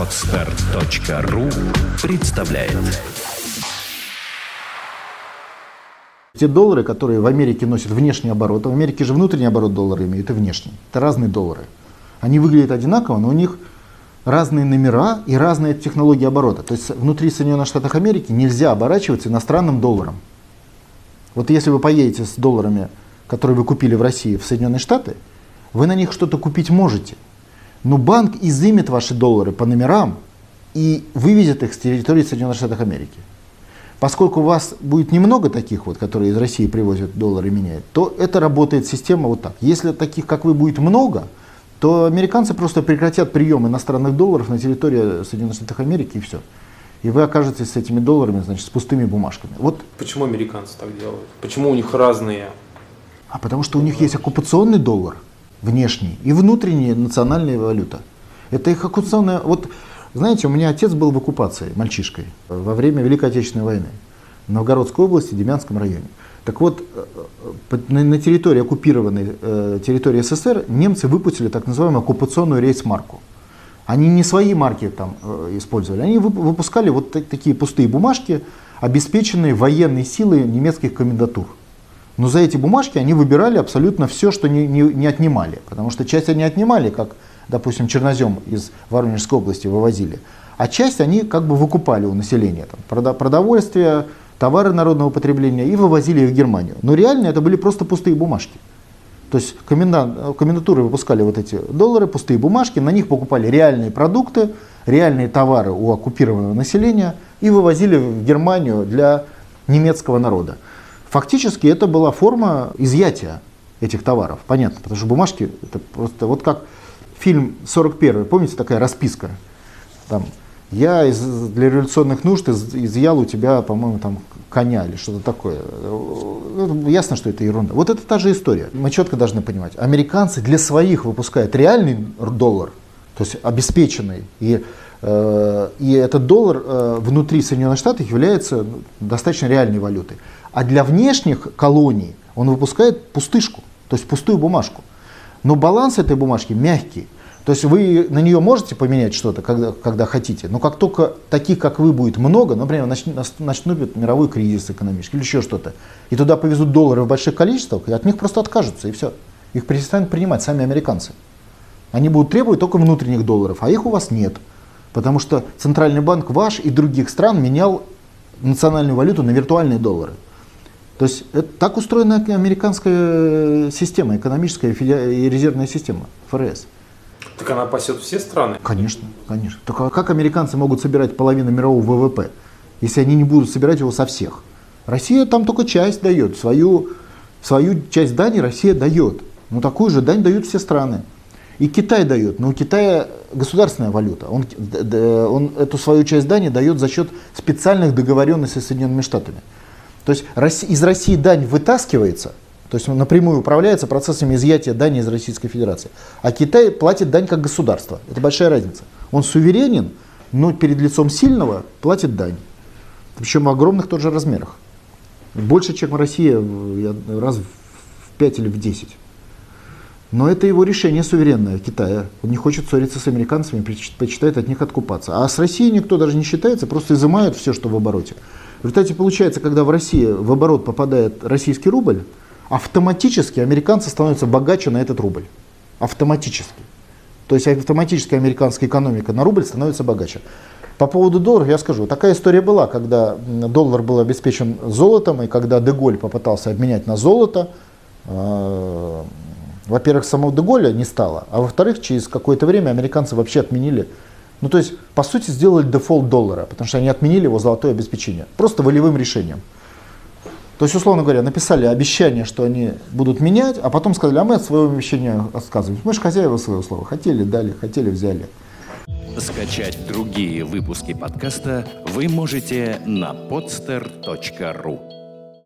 Отстар.ру представляет Те доллары, которые в Америке носят внешний оборот, а в Америке же внутренний оборот доллара имеют и внешний. Это разные доллары. Они выглядят одинаково, но у них разные номера и разные технологии оборота. То есть внутри Соединенных Штатов Америки нельзя оборачиваться иностранным долларом. Вот если вы поедете с долларами, которые вы купили в России, в Соединенные Штаты, вы на них что-то купить можете. Но банк изымет ваши доллары по номерам и вывезет их с территории Соединенных Штатов Америки. Поскольку у вас будет немного таких вот, которые из России привозят доллары и меняют, то это работает система вот так. Если таких, как вы, будет много, то американцы просто прекратят прием иностранных долларов на территории Соединенных Штатов Америки и все. И вы окажетесь с этими долларами, значит, с пустыми бумажками. Вот. Почему американцы так делают? Почему у них разные? А потому что у них есть оккупационный доллар внешний и внутренняя национальная валюта. Это их оккупационная... Вот знаете, у меня отец был в оккупации мальчишкой во время Великой Отечественной войны в Новгородской области, Демянском районе. Так вот, э, на территории оккупированной э, территории СССР немцы выпустили так называемую оккупационную рейс-марку. Они не свои марки там э, использовали, они выпускали вот такие пустые бумажки, обеспеченные военной силой немецких комендатур. Но за эти бумажки они выбирали абсолютно все, что не, не, не отнимали. Потому что часть они отнимали, как допустим, чернозем из Воронежской области вывозили, а часть они как бы выкупали у населения, там, продовольствие, товары народного потребления и вывозили их в Германию. Но реально это были просто пустые бумажки. То есть комендатуры выпускали вот эти доллары, пустые бумажки, на них покупали реальные продукты, реальные товары у оккупированного населения и вывозили в Германию для немецкого народа. Фактически это была форма изъятия этих товаров, понятно, потому что бумажки это просто вот как фильм 41, помните, такая расписка? Там, я из, для революционных нужд из, изъял у тебя, по-моему, там коня или что-то такое. Ну, ясно, что это ерунда. Вот это та же история. Мы четко должны понимать. Американцы для своих выпускают реальный доллар, то есть обеспеченный. И, и этот доллар э, внутри Соединенных Штатов является ну, достаточно реальной валютой. А для внешних колоний он выпускает пустышку, то есть пустую бумажку. Но баланс этой бумажки мягкий. То есть вы на нее можете поменять что-то, когда, когда хотите, но как только таких, как вы, будет много, например, начнут мировой кризис экономический или еще что-то, и туда повезут доллары в больших количествах, и от них просто откажутся, и все. Их перестанут принимать сами американцы. Они будут требовать только внутренних долларов, а их у вас нет. Потому что Центральный банк ваш и других стран менял национальную валюту на виртуальные доллары. То есть это, так устроена американская система, экономическая и резервная система, ФРС. Так она пасет все страны? Конечно, конечно. Только как американцы могут собирать половину мирового ВВП, если они не будут собирать его со всех? Россия там только часть дает, свою, свою часть дани Россия дает. Но такую же дань дают все страны. И Китай дает, но у Китая государственная валюта. Он, он эту свою часть дани дает за счет специальных договоренностей с Соединенными Штатами. То есть из России дань вытаскивается, то есть напрямую управляется процессами изъятия дани из Российской Федерации. А Китай платит дань как государство. Это большая разница. Он суверенен, но перед лицом сильного платит дань. Причем в огромных тоже размерах. Больше, чем Россия раз в 5 или в 10. Но это его решение суверенное Китая. Он не хочет ссориться с американцами, предпочитает от них откупаться. А с Россией никто даже не считается, просто изымают все, что в обороте. В результате получается, когда в России в оборот попадает российский рубль, автоматически американцы становятся богаче на этот рубль. Автоматически. То есть автоматически американская экономика на рубль становится богаче. По поводу долларов я скажу, такая история была, когда доллар был обеспечен золотом, и когда Деголь попытался обменять на золото, э, во-первых, самого Деголя не стало, а во-вторых, через какое-то время американцы вообще отменили ну, то есть, по сути, сделали дефолт доллара, потому что они отменили его золотое обеспечение. Просто волевым решением. То есть, условно говоря, написали обещание, что они будут менять, а потом сказали, а мы от своего обещания отказываемся. Мы же хозяева своего слова. Хотели, дали, хотели, взяли. Скачать другие выпуски подкаста вы можете на podster.ru